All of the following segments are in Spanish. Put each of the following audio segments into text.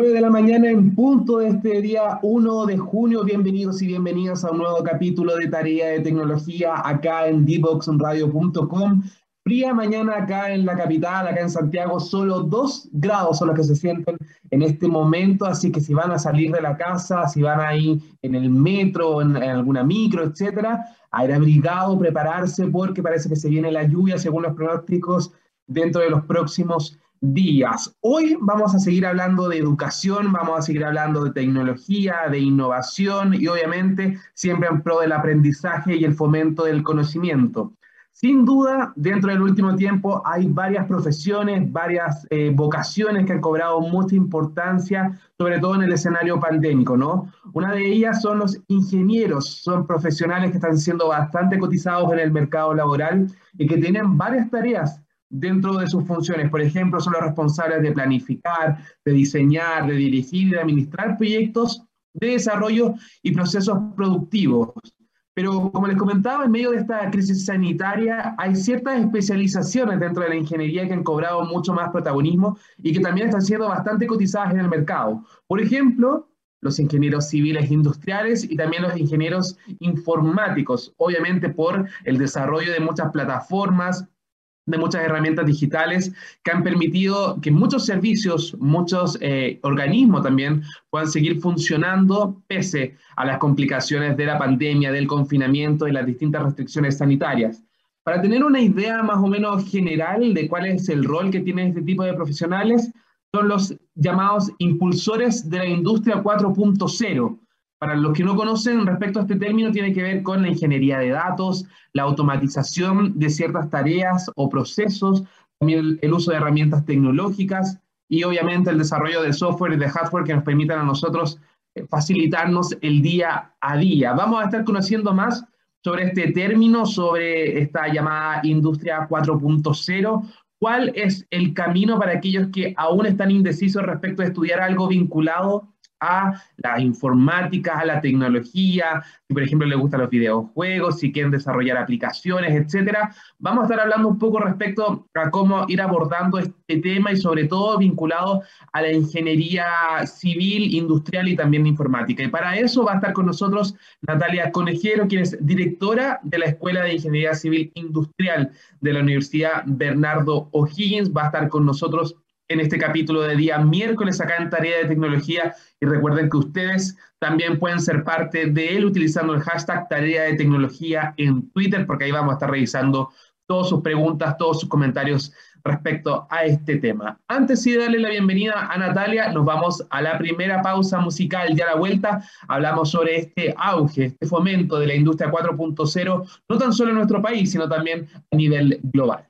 9 de la mañana en punto de este día 1 de junio. Bienvenidos y bienvenidas a un nuevo capítulo de Tarea de Tecnología acá en dboxradio.com. Fría mañana acá en la capital, acá en Santiago, solo 2 grados son los que se sienten en este momento, así que si van a salir de la casa, si van ahí en el metro, en, en alguna micro, etcétera, a ir abrigado, prepararse porque parece que se viene la lluvia según los pronósticos dentro de los próximos días. Hoy vamos a seguir hablando de educación, vamos a seguir hablando de tecnología, de innovación y obviamente siempre en pro del aprendizaje y el fomento del conocimiento. Sin duda, dentro del último tiempo hay varias profesiones, varias eh, vocaciones que han cobrado mucha importancia, sobre todo en el escenario pandémico, ¿no? Una de ellas son los ingenieros, son profesionales que están siendo bastante cotizados en el mercado laboral y que tienen varias tareas dentro de sus funciones. Por ejemplo, son los responsables de planificar, de diseñar, de dirigir y de administrar proyectos de desarrollo y procesos productivos. Pero como les comentaba, en medio de esta crisis sanitaria hay ciertas especializaciones dentro de la ingeniería que han cobrado mucho más protagonismo y que también están siendo bastante cotizadas en el mercado. Por ejemplo, los ingenieros civiles industriales y también los ingenieros informáticos, obviamente por el desarrollo de muchas plataformas, de muchas herramientas digitales que han permitido que muchos servicios, muchos eh, organismos también puedan seguir funcionando pese a las complicaciones de la pandemia, del confinamiento y las distintas restricciones sanitarias. Para tener una idea más o menos general de cuál es el rol que tiene este tipo de profesionales, son los llamados impulsores de la industria 4.0 para los que no conocen respecto a este término, tiene que ver con la ingeniería de datos, la automatización de ciertas tareas o procesos, también el, uso de herramientas tecnológicas y obviamente el desarrollo de software y de hardware que nos permitan a nosotros eh, facilitarnos el día a día. Vamos a estar conociendo más sobre este término, sobre esta llamada industria 4.0, cuál es el camino para aquellos que aún están indecisos respecto a estudiar algo vinculado a la informática, a la tecnología, si por ejemplo les gustan los videojuegos, si quieren desarrollar aplicaciones, etcétera. Vamos a estar hablando un poco respecto a cómo ir abordando este tema y sobre todo vinculado a la ingeniería civil, industrial y también informática. Y para eso va a estar con nosotros Natalia Conejero, quien es directora de la Escuela de Ingeniería Civil Industrial de la Universidad Bernardo O'Higgins. Va a estar con nosotros en este capítulo de día miércoles acá en Tarea de Tecnología y recuerden que ustedes también pueden ser parte de él utilizando el hashtag Tarea de Tecnología en Twitter porque ahí vamos a estar revisando todas sus preguntas, todos sus comentarios respecto a este tema. Antes de darle la bienvenida a Natalia, nos vamos a la primera pausa musical. Ya a la vuelta hablamos sobre este auge, este fomento de la industria 4.0, no tan solo en nuestro país, sino también a nivel global.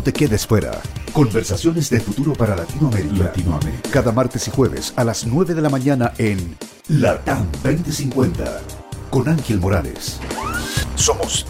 No te quedes fuera. Conversaciones de futuro para Latinoamérica. Latinoamérica. Cada martes y jueves a las 9 de la mañana en Latam 2050 con Ángel Morales. Somos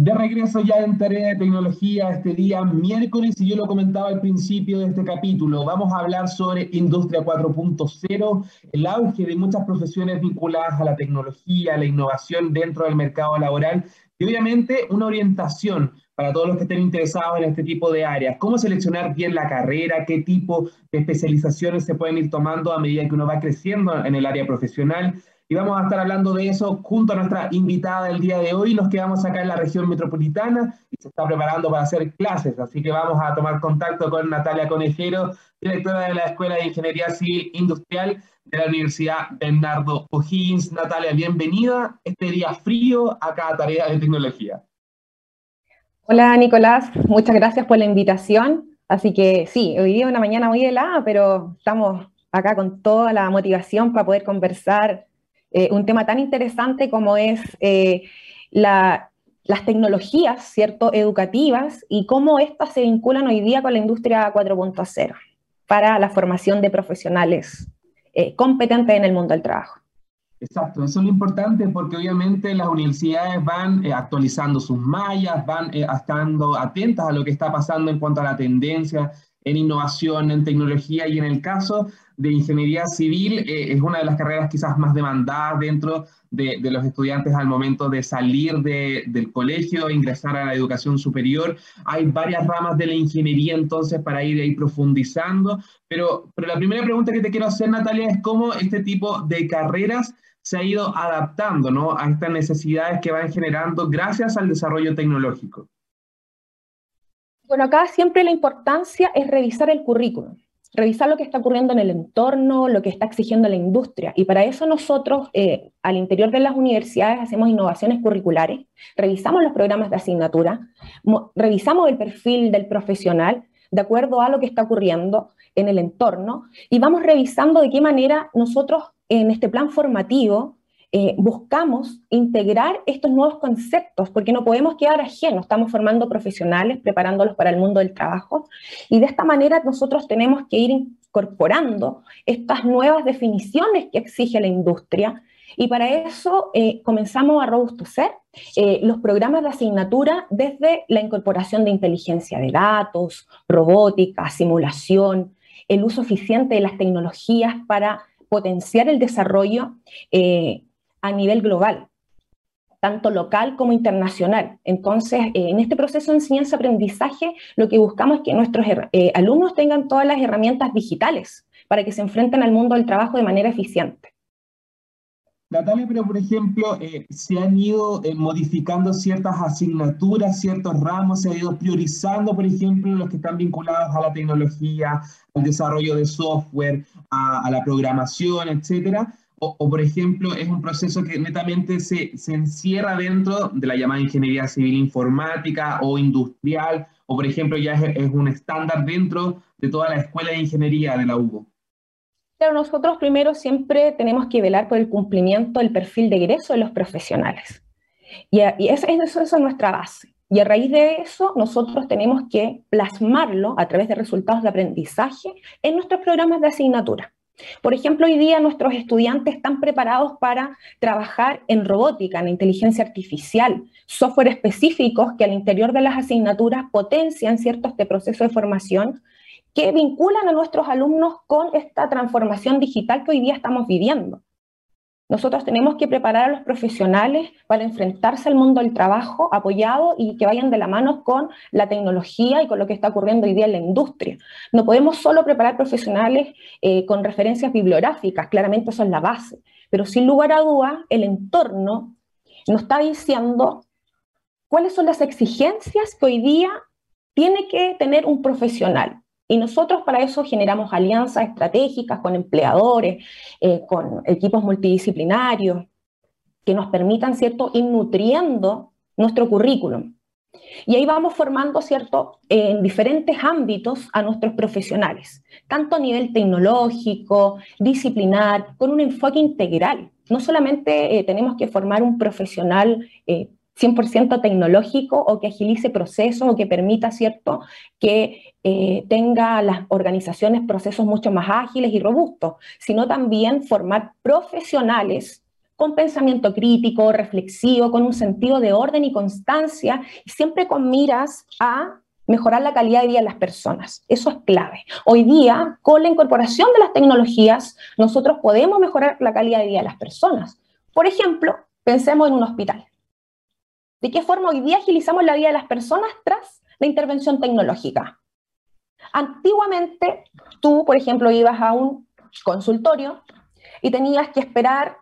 De regreso ya en Tarea de Tecnología este día miércoles, y yo lo comentaba al principio de este capítulo, vamos a hablar sobre Industria 4.0, el auge de muchas profesiones vinculadas a la tecnología, a la innovación dentro del mercado laboral y obviamente una orientación para todos los que estén interesados en este tipo de áreas. Cómo seleccionar bien la carrera, qué tipo de especializaciones se pueden ir tomando a medida que uno va creciendo en el área profesional y vamos a estar hablando de eso junto a nuestra invitada del día de hoy. Nos quedamos acá en la región metropolitana y se está preparando para hacer clases, así que vamos a tomar contacto con Natalia Conejero, directora de la Escuela de Ingeniería Civil Industrial de la Universidad Bernardo O'Higgins. Natalia, bienvenida este día frío acá a Tarea de Tecnología. Hola Nicolás, muchas gracias por la invitación. Así que sí, hoy día es una mañana muy helada, pero estamos acá con toda la motivación para poder conversar eh, un tema tan interesante como es eh, las tecnologías, ¿cierto?, educativas y cómo estas se vinculan hoy día con la industria 4.0 para la formación de profesionales eh, competentes en el mundo del trabajo. Exacto, eso es lo importante porque obviamente las universidades van actualizando sus mallas, van estando atentas a lo que está pasando en cuanto a la tendencia en innovación, en tecnología y en el caso de ingeniería civil eh, es una de las carreras quizás más demandadas dentro de, los estudiantes al momento de salir del colegio ingresar a la educación superior. Hay varias ramas de la ingeniería entonces para ir ahí profundizando, pero, pero la primera pregunta que te quiero hacer, Natalia, es cómo este tipo de carreras se ha ido adaptando ¿no? a estas necesidades que van generando gracias al desarrollo tecnológico. Bueno, acá siempre la importancia es revisar el currículum revisar lo que está ocurriendo en el entorno, lo que está exigiendo la industria. Y para eso nosotros, eh, al interior de las universidades, hacemos innovaciones curriculares, revisamos los programas de asignatura, revisamos el perfil del profesional de acuerdo a lo que está ocurriendo en el entorno y vamos revisando de qué manera nosotros en este plan formativo eh, buscamos integrar estos nuevos conceptos, porque no podemos quedar ajenos, estamos formando profesionales, preparándolos para el mundo del trabajo, y de esta manera nosotros tenemos que ir incorporando estas nuevas definiciones que exige la industria, y para eso eh, comenzamos a robustecer eh, los programas de asignatura desde la incorporación de inteligencia de datos, robótica, simulación, el uso eficiente de las tecnologías para potenciar el desarrollo a nivel global, tanto local como internacional. Entonces, eh, en este proceso de enseñanza-aprendizaje, lo que buscamos es que nuestros eh, alumnos tengan todas las herramientas digitales para que se enfrenten al mundo del trabajo de manera eficiente. Natalia, pero por ejemplo, eh, se han ido modificando ciertas asignaturas, ciertos ramos, se ha ido priorizando, por ejemplo, los que están vinculados a la tecnología, al desarrollo de software, a, a la programación, etcétera, o, por ejemplo, es un proceso que netamente se, se, encierra dentro de la llamada ingeniería civil informática o industrial, o por ejemplo, ya es, un estándar dentro de toda la escuela de ingeniería de la UBO. Pero nosotros primero siempre tenemos que velar por el cumplimiento del perfil de egreso de los profesionales. Y, y eso, eso es nuestra base. Y a raíz de eso, nosotros tenemos que plasmarlo a través de resultados de aprendizaje en nuestros programas de asignatura. Por ejemplo, hoy día nuestros estudiantes están preparados para trabajar en robótica, en inteligencia artificial, software específicos que al interior de las asignaturas potencian cierto este proceso de formación que vinculan a nuestros alumnos con esta transformación digital que hoy día estamos viviendo. Nosotros tenemos que preparar a los profesionales para enfrentarse al mundo del trabajo apoyado y que vayan de la mano con la tecnología y con lo que está ocurriendo hoy día en la industria. No podemos solo preparar profesionales eh, con referencias bibliográficas, claramente eso es la base, pero sin lugar a dudas el entorno nos está diciendo cuáles son las exigencias que hoy día tiene que tener un profesional. Y nosotros para eso generamos alianzas estratégicas con empleadores, eh, con equipos multidisciplinarios, que nos permitan, ¿cierto?, ir nutriendo nuestro currículum. Y ahí vamos formando, ¿cierto?, en diferentes ámbitos a nuestros profesionales, tanto a nivel tecnológico, disciplinar, con un enfoque integral. No solamente eh, tenemos que formar un profesional eh, 100% tecnológico o que agilice procesos o que permita, ¿cierto?, que eh, tenga las organizaciones procesos mucho más ágiles y robustos, sino también formar profesionales con pensamiento crítico, reflexivo, con un sentido de orden y constancia, y siempre con miras a mejorar la calidad de vida de las personas. Eso es clave. Hoy día, con la incorporación de las tecnologías, nosotros podemos mejorar la calidad de vida de las personas. Por ejemplo, pensemos en un hospital. ¿De qué forma hoy día agilizamos la vida de las personas tras la intervención tecnológica? Antiguamente, tú, por ejemplo, ibas a un consultorio y tenías que esperar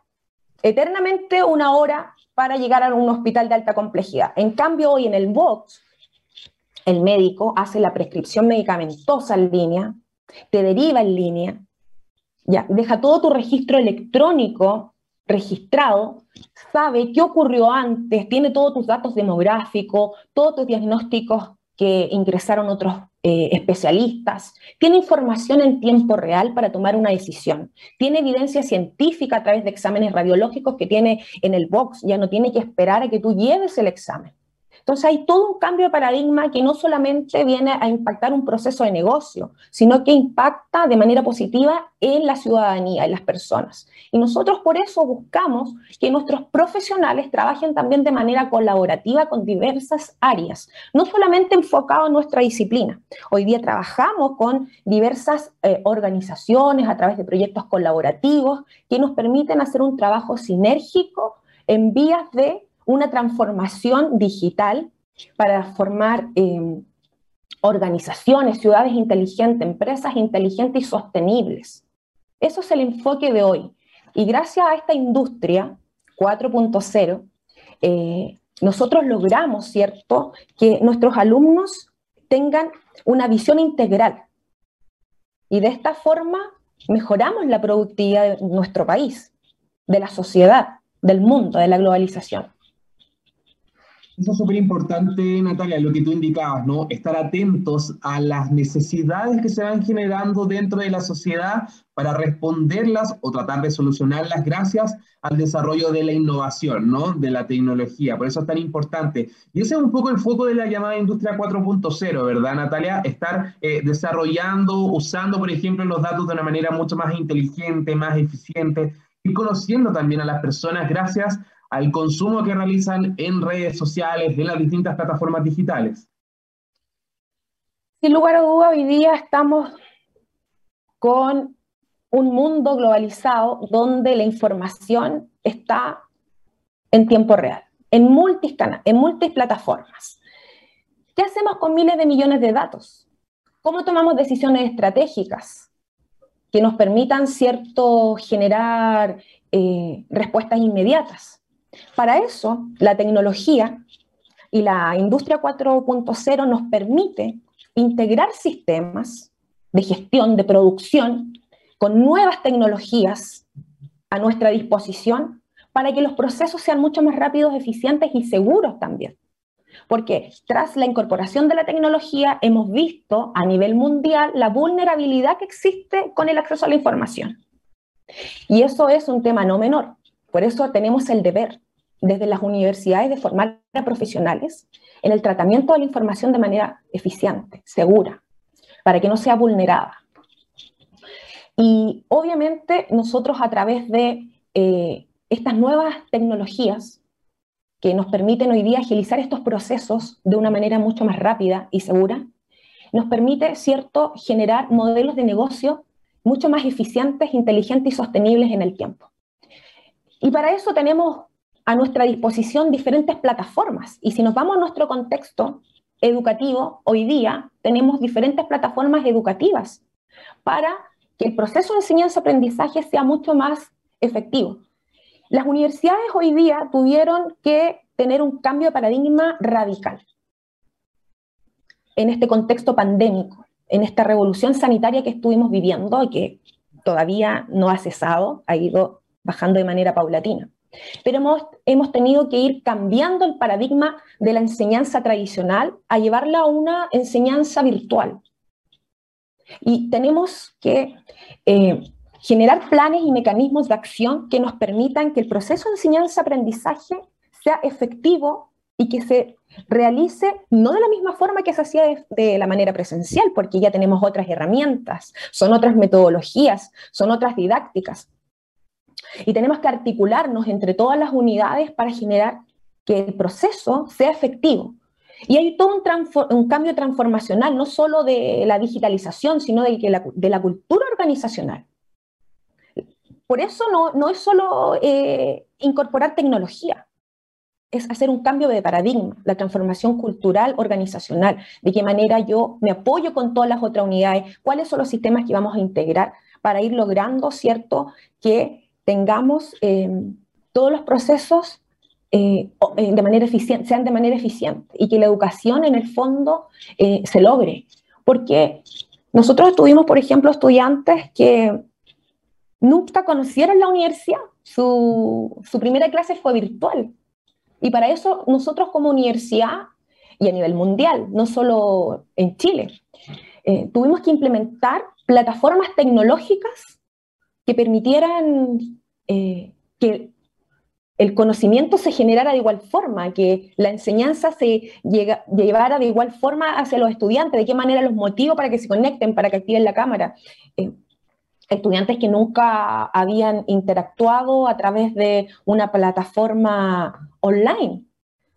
eternamente una hora para llegar a un hospital de alta complejidad. En cambio, hoy en el box, el médico hace la prescripción medicamentosa en línea, te deriva en línea, ya, deja todo tu registro electrónico registrado, sabe qué ocurrió antes, tiene todos tus datos demográficos, todos tus diagnósticos que ingresaron otros eh, especialistas, tiene información en tiempo real para tomar una decisión, tiene evidencia científica a través de exámenes radiológicos que tiene en el box, ya no tiene que esperar a que tú lleves el examen. Entonces hay todo un cambio de paradigma que no solamente viene a impactar un proceso de negocio, sino que impacta de manera positiva en la ciudadanía, en las personas. Y nosotros por eso buscamos que nuestros profesionales trabajen también de manera colaborativa con diversas áreas, no solamente enfocado en nuestra disciplina. Hoy día trabajamos con diversas eh, organizaciones a través de proyectos colaborativos que nos permiten hacer un trabajo sinérgico en vías de una transformación digital para formar eh, organizaciones, ciudades inteligentes, empresas inteligentes y sostenibles. Eso es el enfoque de hoy. Y gracias a esta industria 4.0, eh, nosotros logramos, ¿cierto?, que nuestros alumnos tengan una visión integral. Y de esta forma mejoramos la productividad de nuestro país, de la sociedad, del mundo, de la globalización. Eso es súper importante, Natalia, lo que tú indicabas, ¿no? Estar atentos a las necesidades que se van generando dentro de la sociedad para responderlas o tratar de solucionarlas gracias al desarrollo de la innovación, ¿no? De la tecnología. Por eso es tan importante. Y ese es un poco el foco de la llamada industria 4.0, ¿verdad, Natalia? Estar eh, desarrollando, usando, por ejemplo, los datos de una manera mucho más inteligente, más eficiente, y conociendo también a las personas gracias al consumo que realizan en redes sociales, en las distintas plataformas digitales? Sin lugar a duda, hoy día estamos con un mundo globalizado donde la información está en tiempo real, en multicanales, en multiplataformas. ¿Qué hacemos con miles de millones de datos? ¿Cómo tomamos decisiones estratégicas que nos permitan cierto generar eh, respuestas inmediatas? Para eso, la tecnología y la industria 4.0 nos permite integrar sistemas de gestión, de producción, con nuevas tecnologías a nuestra disposición para que los procesos sean mucho más rápidos, eficientes y seguros también. Porque tras la incorporación de la tecnología hemos visto a nivel mundial la vulnerabilidad que existe con el acceso a la información. Y eso es un tema no menor. Por eso tenemos el deber desde las universidades de formar a profesionales en el tratamiento de la información de manera eficiente, segura, para que no sea vulnerada. Y obviamente nosotros a través de eh, estas nuevas tecnologías que nos permiten hoy día agilizar estos procesos de una manera mucho más rápida y segura, nos permite, cierto, generar modelos de negocio mucho más eficientes, inteligentes y sostenibles en el tiempo. Y para eso tenemos a nuestra disposición diferentes plataformas. Y si nos vamos a nuestro contexto educativo, hoy día tenemos diferentes plataformas educativas para que el proceso de enseñanza-aprendizaje sea mucho más efectivo. Las universidades hoy día tuvieron que tener un cambio de paradigma radical en este contexto pandémico, en esta revolución sanitaria que estuvimos viviendo y que todavía no ha cesado, ha ido bajando de manera paulatina. Pero hemos, hemos tenido que ir cambiando el paradigma de la enseñanza tradicional a llevarla a una enseñanza virtual. Y tenemos que eh, generar planes y mecanismos de acción que nos permitan que el proceso de enseñanza-aprendizaje sea efectivo y que se realice no de la misma forma que se hacía de, de, la manera presencial, porque ya tenemos otras herramientas, son otras metodologías, son otras didácticas, y tenemos que articularnos entre todas las unidades para generar que el proceso sea efectivo. Y hay todo un, cambio transformacional, no solo de la digitalización, sino de, la, de la cultura organizacional. Por eso no, no es solo eh, incorporar tecnología, es hacer un cambio de paradigma, la transformación cultural organizacional, de qué manera yo me apoyo con todas las otras unidades, cuáles son los sistemas que vamos a integrar para ir logrando, ¿cierto?, que tengamos eh, todos los procesos eh, eh, de manera eficiente, sean de manera eficiente y que la educación en el fondo se logre. Porque nosotros tuvimos, por ejemplo, estudiantes que nunca conocieron la universidad, su, su primera clase fue virtual. Y para eso nosotros como universidad y a nivel mundial, no solo en Chile. Tuvimos que implementar plataformas tecnológicas que permitieran eh, que el conocimiento se generara de igual forma, que la enseñanza se llevara de igual forma hacia los estudiantes, de qué manera los motivo para que se conecten, para que activen la cámara. Eh, estudiantes que nunca habían interactuado a través de una plataforma online.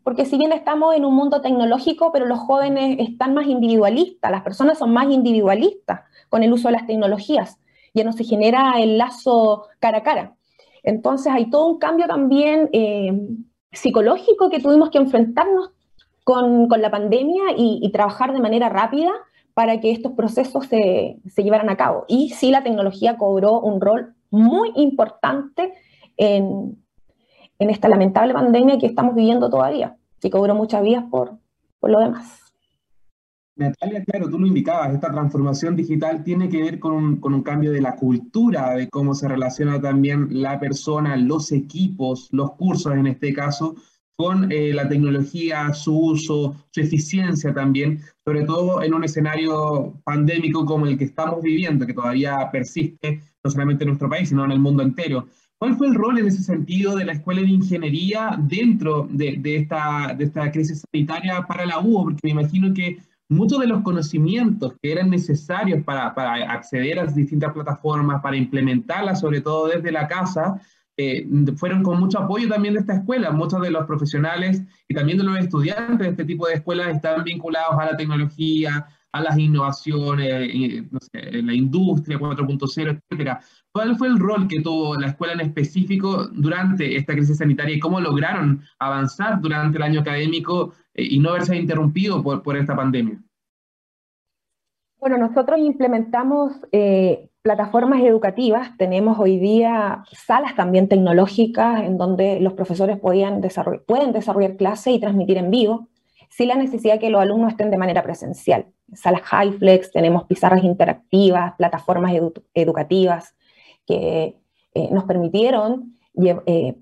Porque si bien estamos en un mundo tecnológico, pero los jóvenes están más individualistas, las personas son más individualistas con el uso de las tecnologías. Ya no se genera el lazo cara a cara. Entonces hay todo un cambio también eh, psicológico que tuvimos que enfrentarnos con, la pandemia y, trabajar de manera rápida para que estos procesos se, llevaran a cabo. Y sí, la tecnología cobró un rol muy importante en, en esta lamentable pandemia que estamos viviendo todavía, que cobró muchas vías por, por lo demás. Natalia, claro, tú lo indicabas, esta transformación digital tiene que ver con un, con un, cambio de la cultura, de cómo se relaciona también la persona, los equipos, los cursos en este caso, con eh, la tecnología, su uso, su eficiencia también, sobre todo en un escenario pandémico como el que estamos viviendo, que todavía persiste, no solamente en nuestro país, sino en el mundo entero. ¿Cuál fue el rol en ese sentido de la Escuela de Ingeniería dentro de, esta, de esta crisis sanitaria para la UO? Porque me imagino que muchos de los conocimientos que eran necesarios para, para, acceder a distintas plataformas, para implementarlas, sobre todo desde la casa, eh, fueron con mucho apoyo también de esta escuela. Muchos de los profesionales y también de los estudiantes de este tipo de escuelas están vinculados a la tecnología, a las innovaciones, eh, no la industria 4.0, etcétera. ¿Cuál fue el rol que tuvo la escuela en específico durante esta crisis sanitaria y cómo lograron avanzar durante el año académico eh, y no verse interrumpido por, por esta pandemia? Bueno, nosotros implementamos eh, plataformas educativas, tenemos hoy día salas también tecnológicas en donde los profesores podían pueden desarrollar clases y transmitir en vivo, sin la necesidad que los alumnos estén de manera presencial. Salas HighFlex, tenemos pizarras interactivas, plataformas educativas que eh, nos permitieron eh,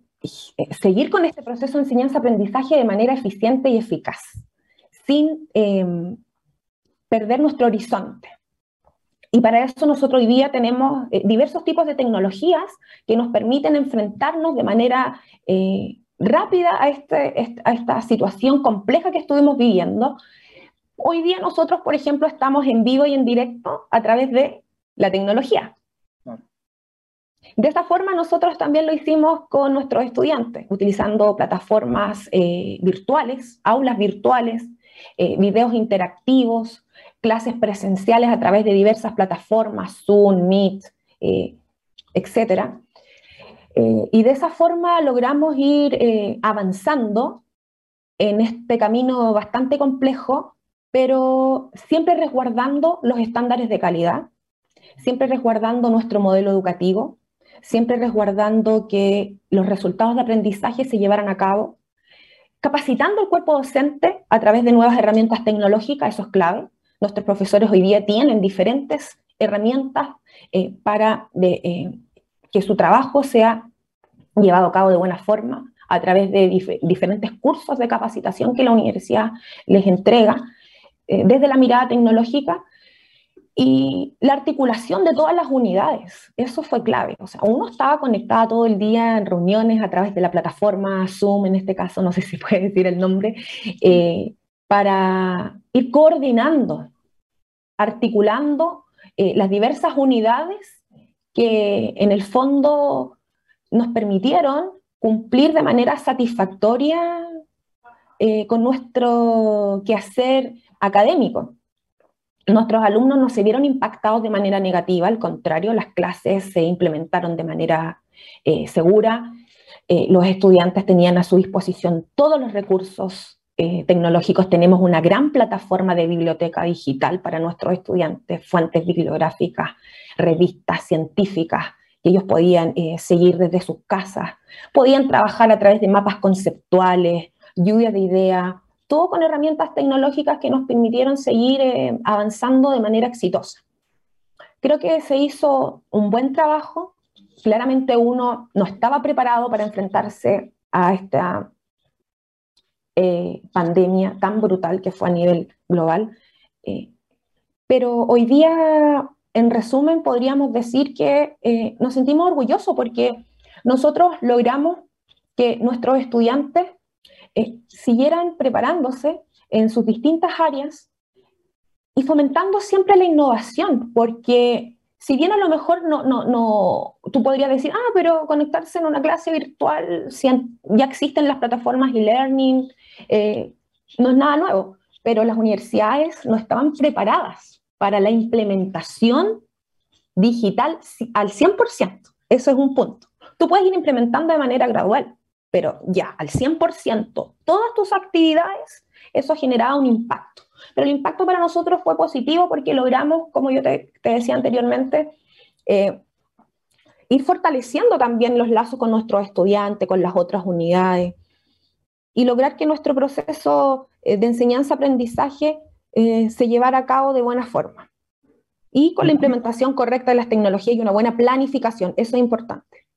seguir con este proceso de enseñanza-aprendizaje de manera eficiente y eficaz, sin em, perder nuestro horizonte. Y para eso nosotros hoy día tenemos eh, diversos tipos de tecnologías que nos permiten enfrentarnos de manera eh, rápida a, este, a esta situación compleja que estuvimos viviendo. Hoy día nosotros, por ejemplo, estamos en vivo y en directo a través de la tecnología. De esta forma nosotros también lo hicimos con nuestros estudiantes, utilizando plataformas eh, virtuales, aulas virtuales, eh, videos interactivos, clases presenciales a través de diversas plataformas, Zoom, Meet, eh, etc. y de esa forma logramos ir avanzando en este camino bastante complejo, pero siempre resguardando los estándares de calidad, siempre resguardando nuestro modelo educativo, siempre resguardando que los resultados de aprendizaje se llevaran a cabo, capacitando al cuerpo docente a través de nuevas herramientas tecnológicas, eso es clave. Nuestros profesores hoy día tienen diferentes herramientas eh, para eh, que su trabajo sea llevado a cabo de buena forma a través de diferentes cursos de capacitación que la universidad les entrega eh, desde la mirada tecnológica y la articulación de todas las unidades, eso fue clave. O sea, uno estaba conectado todo el día en reuniones a través de la plataforma Zoom, en este caso, no sé si puede decir el nombre, eh, para ir coordinando, articulando eh, las diversas unidades que en el fondo nos permitieron cumplir de manera satisfactoria eh, con nuestro quehacer académico. Nuestros alumnos no se vieron impactados de manera negativa, al contrario, las clases se implementaron de manera eh, segura, eh, los estudiantes tenían a su disposición todos los recursos eh, tecnológicos, tenemos una gran plataforma de biblioteca digital para nuestros estudiantes, fuentes bibliográficas, revistas científicas que ellos podían seguir desde sus casas, podían trabajar a través de mapas conceptuales, lluvia de ideas, todo con herramientas tecnológicas que nos permitieron seguir eh, avanzando de manera exitosa. Creo que se hizo un buen trabajo. Claramente uno no estaba preparado para enfrentarse a esta eh, pandemia tan brutal que fue a nivel global. Eh, pero hoy día, en resumen, podríamos decir que eh, nos sentimos orgullosos porque nosotros logramos que nuestros estudiantes siguieran preparándose en sus distintas áreas y fomentando siempre la innovación, porque si bien a lo mejor no, no, no, tú podrías decir, ah, pero conectarse en una clase virtual, ya existen las plataformas e-learning, eh, no es nada nuevo, pero las universidades no estaban preparadas para la implementación digital al 100%. Eso es un punto. Tú puedes ir implementando de manera gradual, pero ya al 100%, todas tus actividades, eso generaba un impacto. Pero el impacto para nosotros fue positivo porque logramos, como yo te, decía anteriormente, eh, ir fortaleciendo también los lazos con nuestros estudiantes, con las otras unidades, y lograr que nuestro proceso eh, de enseñanza-aprendizaje eh, se llevara a cabo de buena forma. Y con la implementación correcta de las tecnologías y una buena planificación, eso es importante.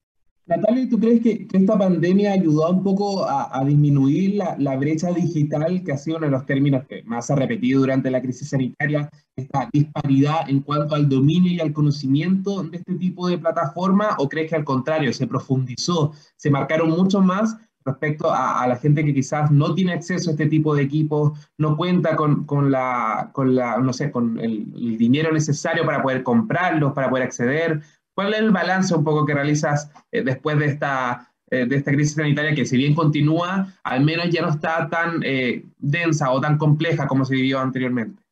Natalia, ¿tú crees que, esta pandemia ayudó un poco a, disminuir la, brecha digital, que ha sido uno de los términos que más se ha repetido durante la crisis sanitaria, esta disparidad en cuanto al dominio y al conocimiento de este tipo de plataforma? ¿O crees que al contrario, se profundizó, se marcaron mucho más respecto a, la gente que quizás no tiene acceso a este tipo de equipos, no cuenta con, la, con la, no sé, con el dinero necesario para poder comprarlos, para poder acceder? ¿Cuál es el balance un poco que realizas eh, después de esta, eh, de esta crisis sanitaria que si bien continúa, al menos ya no está tan eh, densa o tan compleja como se vivió anteriormente?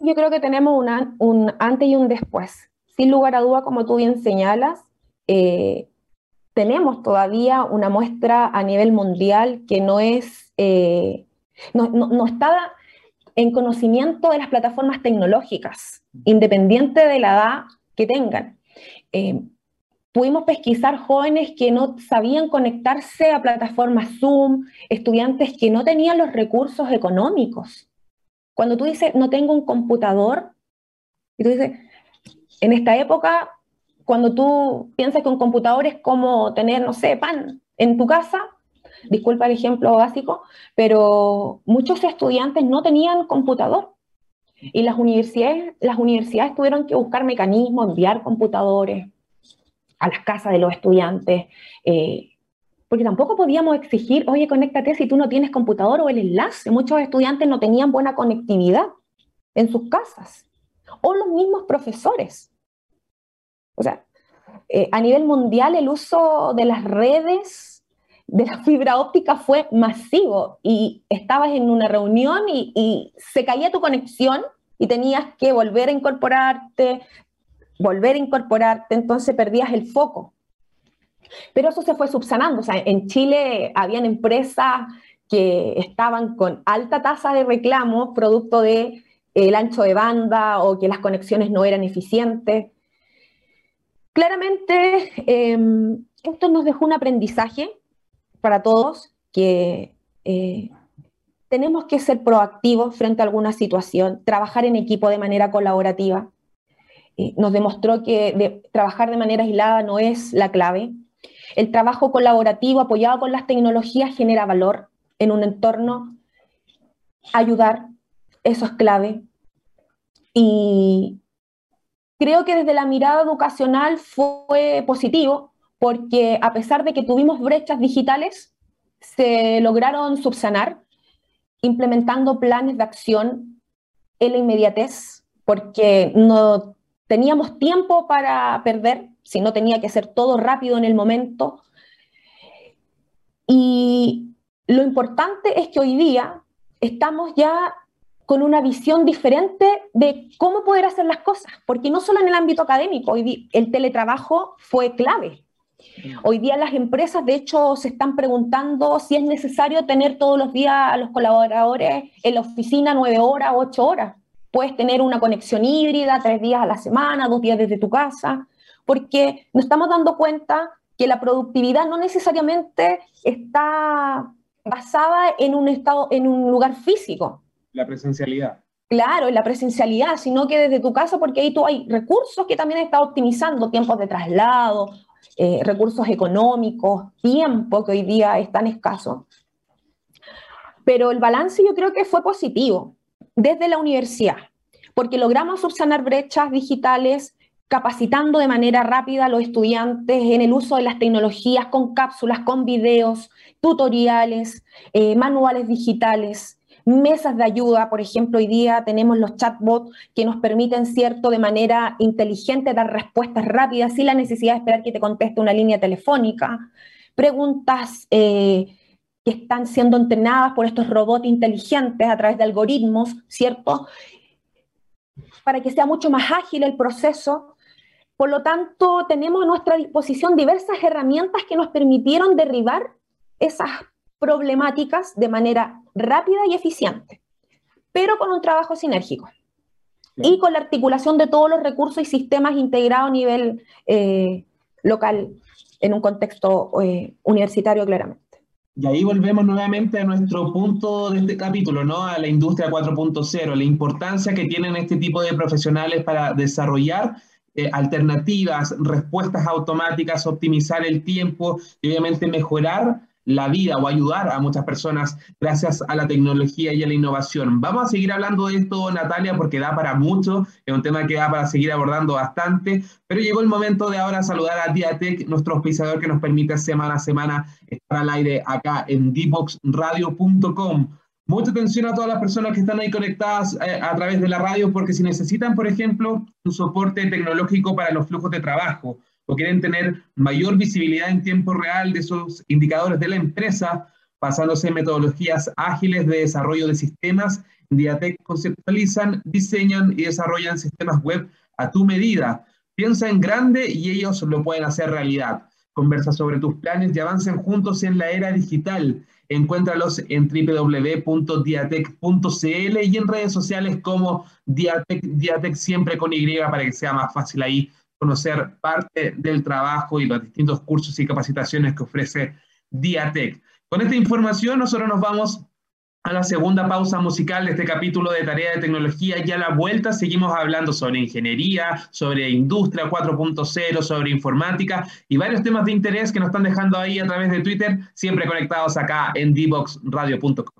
Yo creo que tenemos un antes y un después. Sin lugar a duda, como tú bien señalas, tenemos todavía una muestra a nivel mundial que no es, no, no, está en conocimiento de las plataformas tecnológicas, independiente de la edad que tengan. Eh, pudimos pesquisar jóvenes que no sabían conectarse a plataformas Zoom, estudiantes que no tenían los recursos económicos. Cuando tú dices, no tengo un computador, y tú dices, en esta época, cuando tú piensas que un computador es como tener, no sé, pan en tu casa, disculpa el ejemplo básico, pero muchos estudiantes no tenían computador. Y las universidades, las universidades tuvieron que buscar mecanismos, enviar computadores a las casas de los estudiantes, eh, porque tampoco podíamos exigir, oye, conéctate si tú no tienes computador o el enlace. Muchos estudiantes no tenían buena conectividad en sus casas, o los mismos profesores. O sea, eh, a nivel mundial el uso de las redes de la fibra óptica fue masivo y estabas en una reunión y, se caía tu conexión y tenías que volver a incorporarte, volver a incorporarte, entonces perdías el foco. Pero eso se fue subsanando. O sea, en Chile habían empresas que estaban con alta tasa de reclamo producto de ancho de banda o que las conexiones no eran eficientes. Claramente, em, esto nos dejó un aprendizaje para todos que eh, tenemos que ser proactivos frente a alguna situación, trabajar en equipo de manera colaborativa. Eh, nos demostró que trabajar de manera aislada no es la clave. El trabajo colaborativo apoyado con las tecnologías genera valor en un entorno. Ayudar, eso es clave. Y creo que desde la mirada educacional fue positivo porque a pesar de que tuvimos brechas digitales, se lograron subsanar implementando planes de acción en la inmediatez, porque no teníamos tiempo para perder, si no tenía que ser todo rápido en el momento. Y lo importante es que hoy día estamos ya con una visión diferente de cómo poder hacer las cosas, porque no solo en el ámbito académico, hoy el teletrabajo fue clave. Hoy día las empresas, de hecho, se están preguntando si es necesario tener todos los días a los colaboradores en la oficina nueve horas, ocho horas. Puedes tener una conexión híbrida tres días a la semana, dos días desde tu casa, porque nos estamos dando cuenta que la productividad no necesariamente está basada en un estado, en un lugar físico. La presencialidad. Claro, la presencialidad, sino que desde tu casa, porque ahí tú hay recursos que también está optimizando, tiempos de traslado, eh, recursos económicos, tiempo que hoy día es tan escaso. pero el balance yo creo que fue positivo desde la universidad, porque logramos subsanar brechas digitales capacitando de manera rápida a los estudiantes en el uso de las tecnologías con cápsulas, con videos, tutoriales, eh, manuales digitales, mesas de ayuda. Por ejemplo, hoy día tenemos los chatbots que nos permiten, cierto, de manera inteligente dar respuestas rápidas sin la necesidad de esperar que te conteste una línea telefónica. Preguntas eh, que están siendo entrenadas por estos robots inteligentes a través de algoritmos, ¿cierto? Para que sea mucho más ágil el proceso. Por lo tanto, tenemos a nuestra disposición diversas herramientas que nos permitieron derribar esas problemáticas de manera rápida y eficiente, pero con un trabajo sinérgico y con la articulación de todos los recursos y sistemas integrados a nivel eh, local en un contexto eh, universitario claramente. Y ahí volvemos nuevamente a nuestro punto de este capítulo, ¿no? A la industria 4.0, la importancia que tienen este tipo de profesionales para desarrollar eh, alternativas, respuestas automáticas, optimizar el tiempo y obviamente mejorar la vida o ayudar a muchas personas gracias a la tecnología y a la innovación. Vamos a seguir hablando de esto, Natalia, porque da para mucho, es un tema que da para seguir abordando bastante, pero llegó el momento de ahora saludar a Diatec, nuestro auspiciador que nos permite semana a semana estar al aire acá en dboxradio.com. Mucha atención a todas las personas que están ahí conectadas eh, a través de la radio, porque si necesitan, por ejemplo, un soporte tecnológico para los flujos de trabajo, o quieren tener mayor visibilidad en tiempo real de esos indicadores de la empresa, basándose en metodologías ágiles de desarrollo de sistemas, Diatec conceptualizan, diseñan y desarrollan sistemas web a tu medida. Piensa en grande y ellos lo pueden hacer realidad. Conversa sobre tus planes y avancen juntos en la era digital. Encuéntralos en www.diatec.cl y en redes sociales como Diatec, Diatec siempre con Y para que sea más fácil ahí conocer parte del trabajo y los distintos cursos y capacitaciones que ofrece Diatec. Con esta información nosotros nos vamos a la segunda pausa musical de este capítulo de Tarea de Tecnología y a la vuelta seguimos hablando sobre ingeniería, sobre industria 4.0, sobre informática y varios temas de interés que nos están dejando ahí a través de Twitter, siempre conectados acá en dboxradio.com.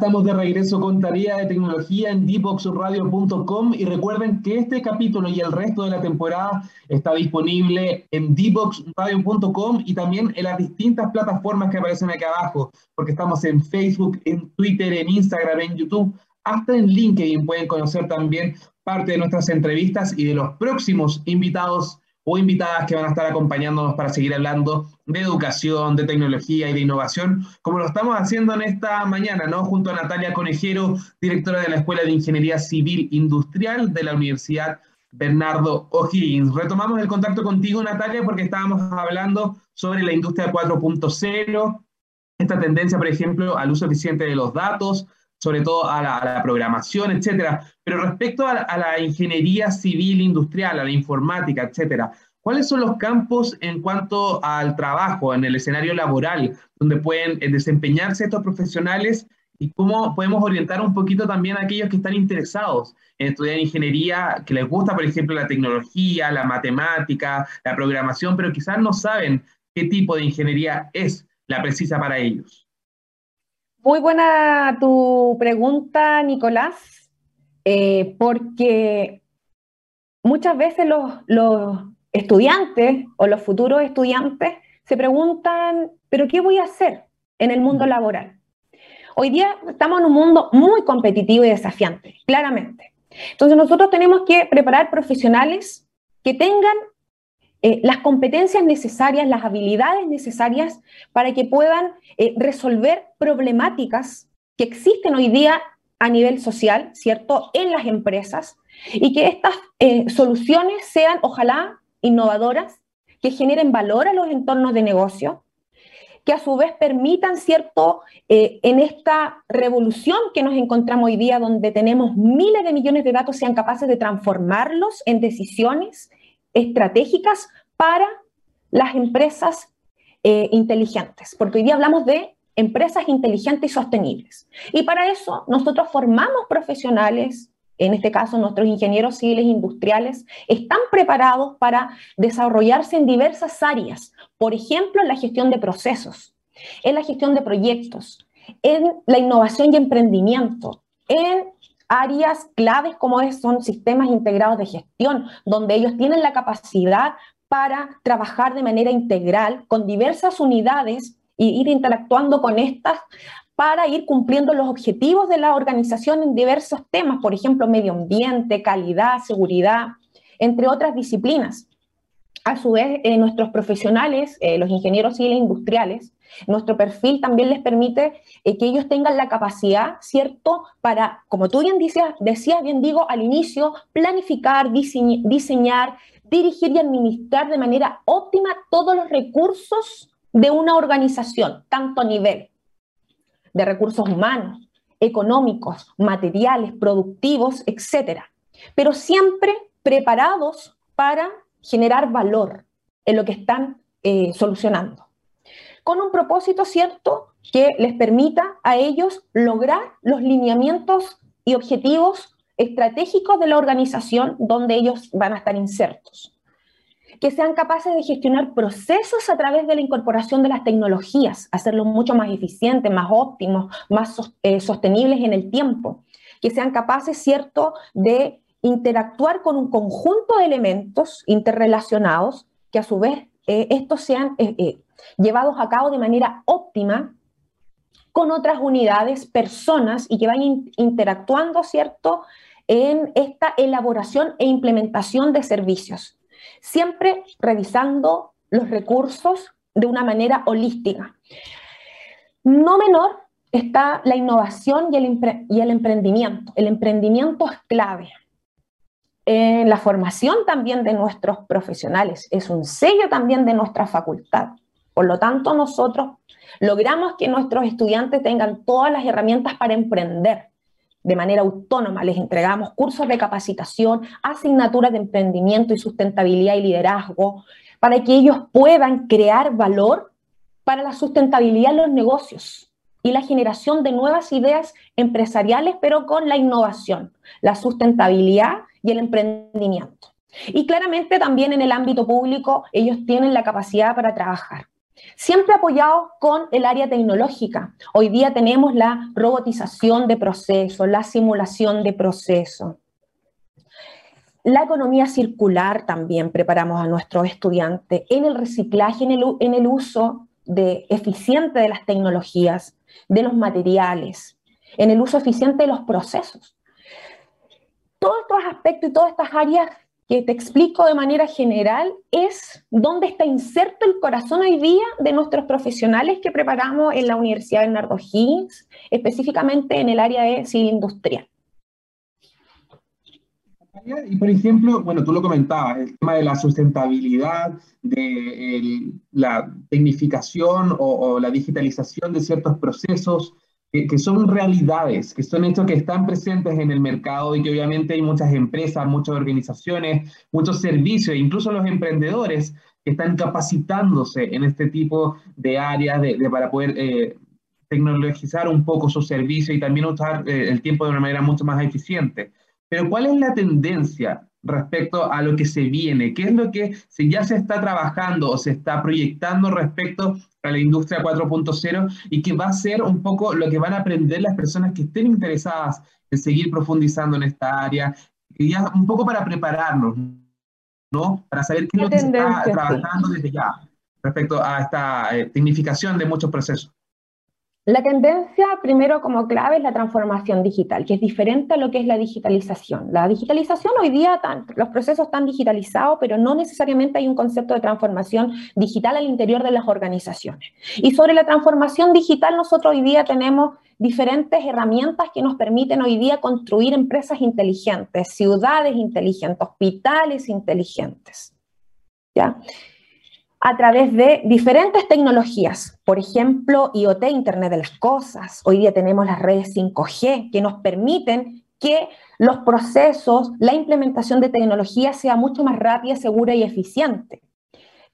Estamos de regreso con tarea de tecnología en dboxradio.com y recuerden que este capítulo y el resto de la temporada está disponible en dboxradio.com y también en las distintas plataformas que aparecen aquí abajo, porque estamos en Facebook, en Twitter, en Instagram, en YouTube, hasta en LinkedIn pueden conocer también parte de nuestras entrevistas y de los próximos invitados o invitadas que van a estar acompañándonos para seguir hablando de educación, de tecnología y de innovación, como lo estamos haciendo en esta mañana, ¿no? Junto a Natalia Conejero, directora de la Escuela de Ingeniería Civil Industrial de la Universidad Bernardo O'Higgins. Retomamos el contacto contigo, Natalia, porque estábamos hablando sobre la industria 4.0, esta tendencia, por ejemplo, al uso eficiente de los datos, sobre todo a la, programación, etcétera. Pero respecto a, la ingeniería civil industrial, a la informática, etcétera, ¿cuáles son los campos en cuanto al trabajo, en el escenario laboral, donde pueden eh, desempeñarse estos profesionales y cómo podemos orientar un poquito también a aquellos que están interesados en estudiar ingeniería, que les gusta, por ejemplo, la tecnología, la matemática, la programación, pero quizás no saben qué tipo de ingeniería es la precisa para ellos? Muy buena tu pregunta, Nicolás, eh, porque muchas veces los, estudiantes o los futuros estudiantes se preguntan, ¿pero qué voy a hacer en el mundo laboral? Hoy día estamos en un mundo muy competitivo y desafiante, claramente. Entonces nosotros tenemos que preparar profesionales que tengan eh, las competencias necesarias, las habilidades necesarias para que puedan eh, resolver problemáticas que existen hoy día a nivel social, ¿cierto?, en las empresas y que estas eh, soluciones sean, ojalá, innovadoras, que generen valor a los entornos de negocio, que a su vez permitan, ¿cierto?, en esta revolución que nos encontramos hoy día, donde tenemos miles de millones de datos, sean capaces de transformarlos en decisiones estratégicas para las empresas eh, inteligentes, porque hoy día hablamos de empresas inteligentes y sostenibles. Y para eso nosotros formamos profesionales, en este caso nuestros ingenieros civiles industriales, están preparados para desarrollarse en diversas áreas, por ejemplo, en la gestión de procesos, en la gestión de proyectos, en la innovación y emprendimiento, en áreas claves como son sistemas integrados de gestión, donde ellos tienen la capacidad para trabajar de manera integral con diversas unidades e ir interactuando con estas para ir cumpliendo los objetivos de la organización en diversos temas, por ejemplo, medio ambiente, calidad, seguridad, entre otras disciplinas. A su vez, eh, nuestros profesionales, eh, los ingenieros civiles industriales, nuestro perfil también les permite eh, que ellos tengan la capacidad, ¿cierto?, para, como tú bien decías, decías bien digo al inicio, planificar, diseñar, dirigir y administrar de manera óptima todos los recursos de una organización, tanto a nivel de recursos humanos, económicos, materiales, productivos, etc. Pero siempre preparados para generar valor en lo que están eh, solucionando con un propósito cierto que les permita a ellos lograr los lineamientos y objetivos estratégicos de la organización donde ellos van a estar insertos. Que sean capaces de gestionar procesos a través de la incorporación de las tecnologías, hacerlos mucho más eficientes, más óptimos, más eh, sostenibles en el tiempo. Que sean capaces, ¿cierto?, de interactuar con un conjunto de elementos interrelacionados que a su vez eh, estos sean eh, llevados a cabo de manera óptima con otras unidades, personas y que vayan interactuando, ¿cierto?, en esta elaboración e implementación de servicios, siempre revisando los recursos de una manera holística. No menor está la innovación y el, y el emprendimiento. El emprendimiento es clave. En la formación también de nuestros profesionales, es un sello también de nuestra facultad. Por lo tanto, nosotros logramos que nuestros estudiantes tengan todas las herramientas para emprender de manera autónoma. Les entregamos cursos de capacitación, asignaturas de emprendimiento y sustentabilidad y liderazgo, para que ellos puedan crear valor para la sustentabilidad en los negocios y la generación de nuevas ideas empresariales, pero con la innovación, la sustentabilidad y el emprendimiento. Y claramente también en el ámbito público ellos tienen la capacidad para trabajar Siempre apoyados con el área tecnológica. Hoy día tenemos la robotización de procesos, la simulación de procesos. La economía circular también preparamos a nuestros estudiantes en el reciclaje, en el, en el uso de, eficiente de las tecnologías, de los materiales, en el uso eficiente de los procesos. Todos estos aspectos y todas estas áreas que te explico de manera general es dónde está inserto el corazón hoy día de nuestros profesionales que preparamos en la Universidad Bernardo Higgins, específicamente en el área de civil industrial. Y por ejemplo, bueno, tú lo comentabas, el tema de la sustentabilidad, de la tecnificación o la digitalización de ciertos procesos, que, son realidades, que son hechos que están presentes en el mercado y que obviamente hay muchas empresas, muchas organizaciones, muchos servicios, incluso los emprendedores que están capacitándose en este tipo de áreas para poder eh, tecnologizar un poco su servicio y también usar eh, el tiempo de una manera mucho más eficiente. Pero ¿cuál es la tendencia respecto a lo que se viene? ¿Qué es lo que ya se está trabajando o se está proyectando respecto a la industria 4.0 y que va a ser un poco lo que van a aprender las personas que estén interesadas en seguir profundizando en esta área, y ya un poco para prepararnos, ¿no? Para saber qué es lo que se está trabajando desde ya respecto a esta eh, tecnificación de muchos procesos. La tendencia, primero como clave, es la transformación digital, que es diferente a lo que es la digitalización. La digitalización hoy día, los procesos están digitalizados, pero no necesariamente hay un concepto de transformación digital al interior de las organizaciones. Y sobre la transformación digital, nosotros hoy día tenemos diferentes herramientas que nos permiten hoy día construir empresas inteligentes, ciudades inteligentes, hospitales inteligentes. ¿Ya? A través de diferentes tecnologías, por ejemplo, IoT, Internet de las Cosas. Hoy día tenemos las redes 5G que nos permiten que los procesos, la implementación de tecnología sea mucho más rápida, segura y eficiente.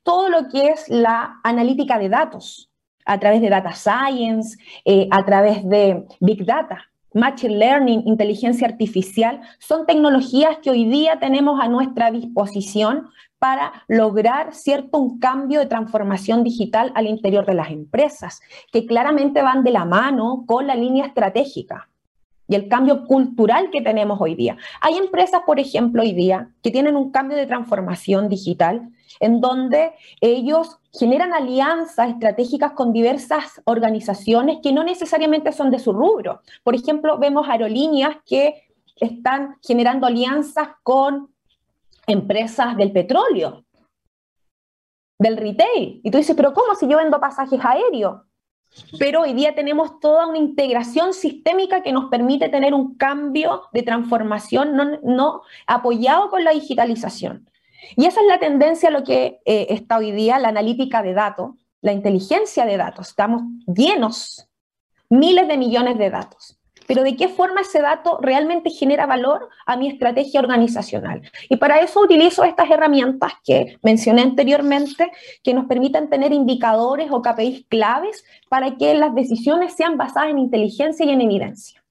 Todo lo que es la analítica de datos, a través de data science, eh, a través de big data, machine learning, inteligencia artificial, son tecnologías que hoy día tenemos a nuestra disposición para lograr cierto un cambio de transformación digital al interior de las empresas, que claramente van de la mano con la línea estratégica y el cambio cultural que tenemos hoy día. Hay empresas, por ejemplo, hoy día que tienen un cambio de transformación digital en donde ellos generan alianzas estratégicas con diversas organizaciones que no necesariamente son de su rubro. Por ejemplo, vemos aerolíneas que están generando alianzas con empresas del petróleo, del retail. Y tú dices, pero ¿cómo si yo vendo pasajes aéreos? Pero hoy día tenemos toda una integración sistémica que nos permite tener un cambio de transformación no, apoyado con la digitalización. Y esa es la tendencia a lo que eh, está hoy día la analítica de datos, la inteligencia de datos. Estamos llenos, miles de millones de datos pero de qué forma ese dato realmente genera valor a mi estrategia organizacional. Y para eso utilizo estas herramientas que mencioné anteriormente, que nos permitan tener indicadores o KPIs claves para que las decisiones sean basadas en inteligencia y en evidencia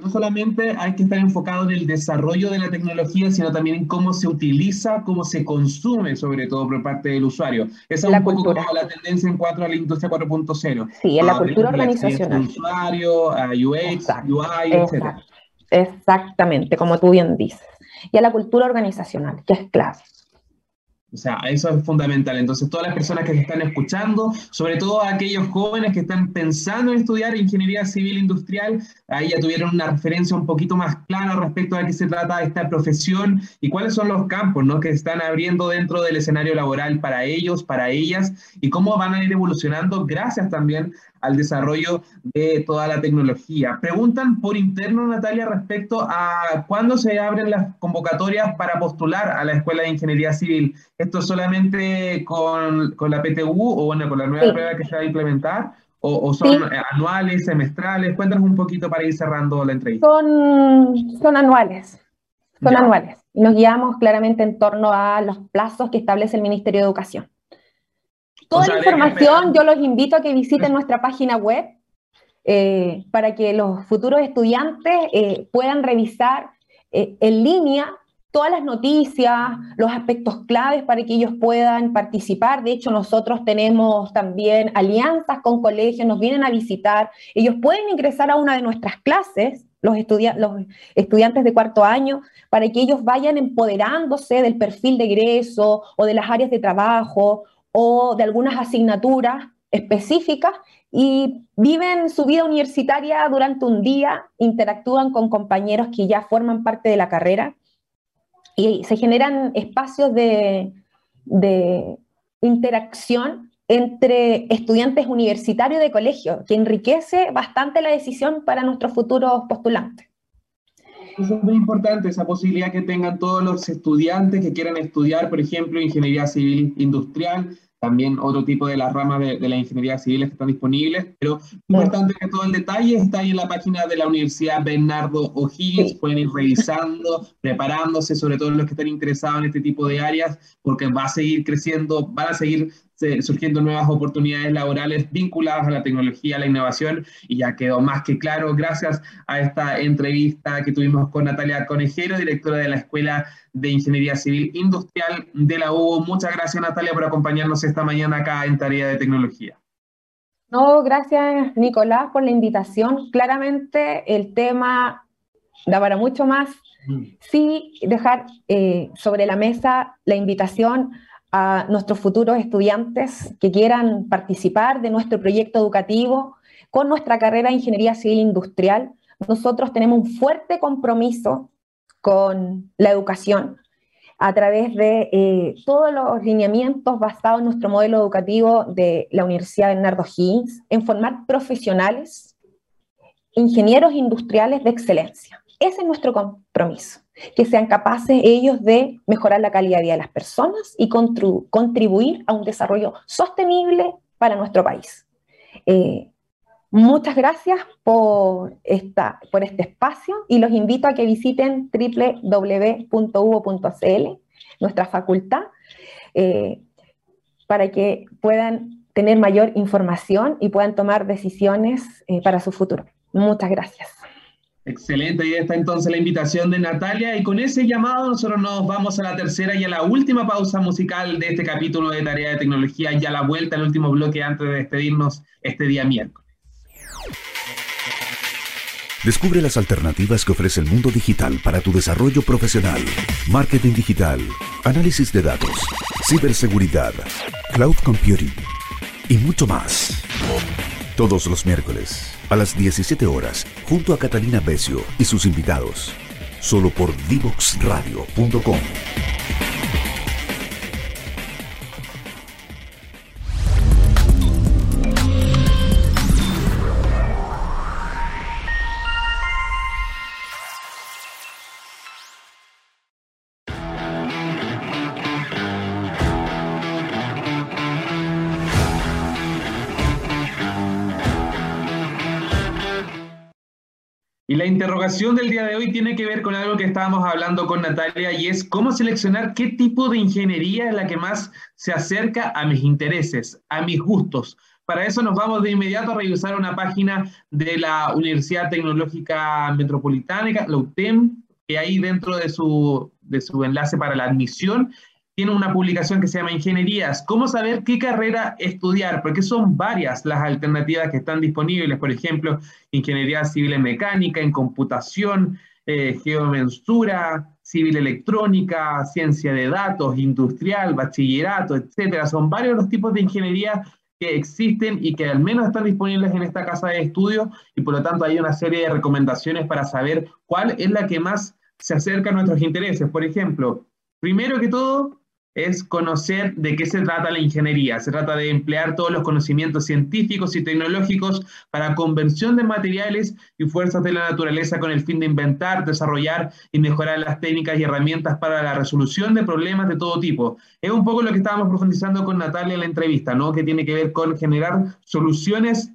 no solamente hay que estar enfocado en el desarrollo de la tecnología, sino también en cómo se utiliza, cómo se consume, sobre todo por parte del usuario. Esa es un poco como la tendencia en cuanto a la industria 4.0. Sí, en la cultura organizacional. usuario, a UX, UI, etc. Exactamente, como tú bien dices. Y a la cultura organizacional, que es clave. O sea, eso es fundamental. Entonces, todas las personas que se están escuchando, sobre todo aquellos jóvenes que están pensando en estudiar ingeniería civil industrial, ahí ya tuvieron una referencia un poquito más clara respecto a qué se trata esta profesión y cuáles son los campos ¿no? que están abriendo dentro del escenario laboral para ellos, para ellas, y cómo van a ir evolucionando gracias también al desarrollo de toda la tecnología. Preguntan por interno, Natalia, respecto a cuándo se abren las convocatorias para postular a la Escuela de Ingeniería Civil. ¿Esto solamente con, con la PTU o bueno, con la nueva prueba que se va a implementar? ¿O, son anuales, semestrales? Cuéntanos un poquito para ir cerrando la entrevista. Son, son anuales, son anuales. Y nos guiamos claramente en torno a los plazos que establece el Ministerio de Educación. Toda la información yo los invito a que visiten nuestra página web eh, para que los futuros estudiantes eh, puedan revisar eh, en línea todas las noticias, los aspectos claves para que ellos puedan participar. De hecho, nosotros tenemos también alianzas con colegios, nos vienen a visitar. Ellos pueden ingresar a una de nuestras clases, los, los estudiantes de cuarto año, para que ellos vayan empoderándose del perfil de egreso o de las áreas de trabajo o de algunas asignaturas específicas y viven su vida universitaria durante un día, interactúan con compañeros que ya forman parte de la carrera y se generan espacios de, interacción entre estudiantes universitarios de colegio, que enriquece bastante la decisión para nuestros futuros postulantes. Eso es muy importante, esa posibilidad que tengan todos los estudiantes que quieran estudiar, por ejemplo, ingeniería civil industrial, también otro tipo de las ramas de, la ingeniería civil que están disponibles, pero importante que todo el detalle está ahí en la página de la Universidad Bernardo O'Higgins, pueden ir revisando, preparándose, sobre todo los que están interesados en este tipo de áreas, porque va a seguir creciendo, van a seguir surgiendo nuevas oportunidades laborales vinculadas a la tecnología, a la innovación, y ya quedó más que claro gracias a esta entrevista que tuvimos con Natalia Conejero, directora de la Escuela de Ingeniería Civil Industrial de la UBO. Muchas gracias Natalia por acompañarnos esta mañana acá en Tarea de Tecnología. No, gracias Nicolás por la invitación. Claramente el tema da para mucho más. Mm. Sí, dejar eh, sobre la mesa la invitación a nuestros futuros estudiantes que quieran participar de nuestro proyecto educativo con nuestra carrera de Ingeniería Civil Industrial. Nosotros tenemos un fuerte compromiso con la educación a través de eh, todos los lineamientos basados en nuestro modelo educativo de la Universidad Bernardo Higgins, en formar profesionales, ingenieros industriales de excelencia. Ese es nuestro compromiso que sean capaces ellos de mejorar la calidad de vida de las personas y contribuir a un desarrollo sostenible para nuestro país. Eh, muchas gracias por, este espacio y los invito a que visiten www.uvo.cl, nuestra facultad, eh, para que puedan tener mayor información y puedan tomar decisiones eh, para su futuro. Muchas gracias. Excelente, ahí está entonces la invitación de Natalia y con ese llamado nosotros nos vamos a la tercera y a la última pausa musical de este capítulo de Tarea de Tecnología y a la vuelta al último bloque antes de despedirnos este día miércoles. Descubre las alternativas que ofrece el mundo digital para tu desarrollo profesional. Marketing digital, análisis de datos, ciberseguridad, cloud computing y mucho más. Todos los miércoles a las 17 horas junto a Catalina Becio y sus invitados. Solo por divoxradio.com. interrogación del día de hoy tiene que ver con algo que estábamos hablando con Natalia y es cómo seleccionar qué tipo de ingeniería es la que más se acerca a mis intereses, a mis gustos. Para eso nos vamos de inmediato a revisar una página de la Universidad Tecnológica Metropolitana, la UTEM, que ahí dentro de su, de su enlace para la admisión tiene una publicación que se llama Ingenierías. ¿Cómo saber qué carrera estudiar? Porque son varias las alternativas que están disponibles. Por ejemplo, Ingeniería Civil en Mecánica, en Computación, eh, Geomensura, Civil Electrónica, Ciencia de Datos, Industrial, Bachillerato, etcétera. Son varios los tipos de ingeniería que existen y que al menos están disponibles en esta casa de estudio y por lo tanto hay una serie de recomendaciones para saber cuál es la que más se acerca a nuestros intereses. Por ejemplo, primero que todo, es conocer de qué se trata la ingeniería. Se trata de emplear todos los conocimientos científicos y tecnológicos para conversión de materiales y fuerzas de la naturaleza con el fin de inventar, desarrollar y mejorar las técnicas y herramientas para la resolución de problemas de todo tipo. Es un poco lo que estábamos profundizando con Natalia en la entrevista, ¿no? Que tiene que ver con generar soluciones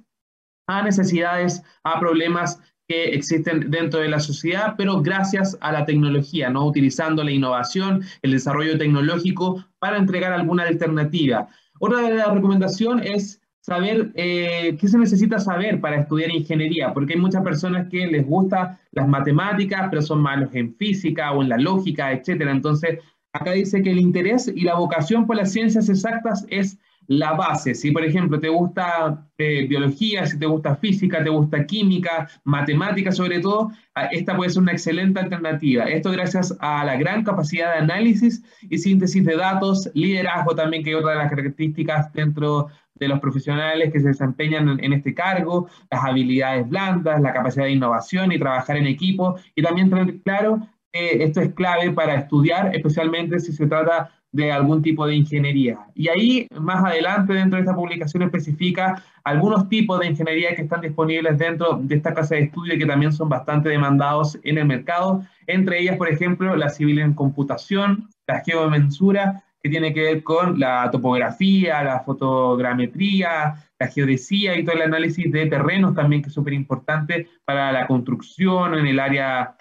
a necesidades, a problemas que existen dentro de la sociedad, pero gracias a la tecnología, ¿no? Utilizando la innovación, el desarrollo tecnológico para entregar alguna alternativa. Otra de las recomendación es saber eh, qué se necesita saber para estudiar ingeniería, porque hay muchas personas que les gusta las matemáticas, pero son malos en física o en la lógica, etcétera. Entonces, acá dice que el interés y la vocación por las ciencias exactas es la base. Si, por ejemplo, te gusta eh, biología, si te gusta física, te gusta química, matemática sobre todo, esta puede ser una excelente alternativa. Esto gracias a la gran capacidad de análisis y síntesis de datos, liderazgo también, que es otra de las características dentro de los profesionales que se desempeñan en, este cargo, las habilidades blandas, la capacidad de innovación y trabajar en equipo, y también tener claro que esto es clave para estudiar, especialmente si se trata de algún tipo de ingeniería. Y ahí, más adelante, dentro de esta publicación especifica algunos tipos de ingeniería que están disponibles dentro de esta casa de estudio y que también son bastante demandados en el mercado. Entre ellas, por ejemplo, la civil en computación, la geomensura, que tiene que ver con la topografía, la fotogrametría, la geodesía y todo el análisis de terrenos también, que es súper importante para la construcción en el área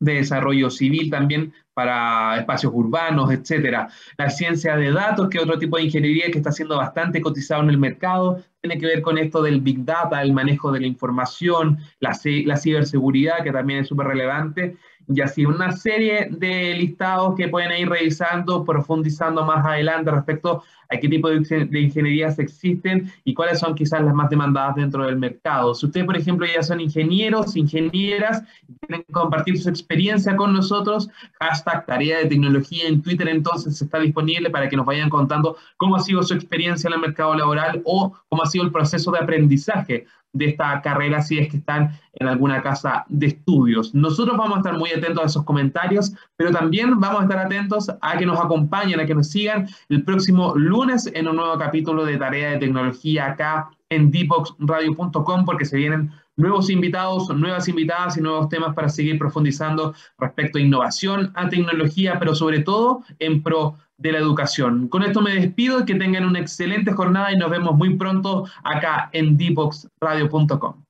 de desarrollo civil también para espacios urbanos, etcétera. La ciencia de datos, que es otro tipo de ingeniería que está siendo bastante cotizado en el mercado, tiene que ver con esto del big data, el manejo de la información, la, la ciberseguridad, que también es súper relevante, y así una serie de listados que pueden ir revisando, profundizando más adelante respecto a qué tipo de, ingenierías existen y cuáles son quizás las más demandadas dentro del mercado. Si ustedes, por ejemplo, ya son ingenieros, ingenieras, quieren compartir su experiencia con nosotros, hashtag tarea de tecnología en Twitter entonces está disponible para que nos vayan contando cómo ha sido su experiencia en el mercado laboral o cómo ha sido el proceso de aprendizaje de esta carrera si es que están en alguna casa de estudios. Nosotros vamos a estar muy atentos a esos comentarios, pero también vamos a estar atentos a que nos acompañen, a que nos sigan el próximo lunes en un nuevo capítulo de Tarea de Tecnología acá en deepboxradio.com porque se vienen nuevos invitados, nuevas invitadas y nuevos temas para seguir profundizando respecto a innovación, a tecnología, pero sobre todo en pro de la educación. Con esto me despido, que tengan una excelente jornada y nos vemos muy pronto acá en deepboxradio.com.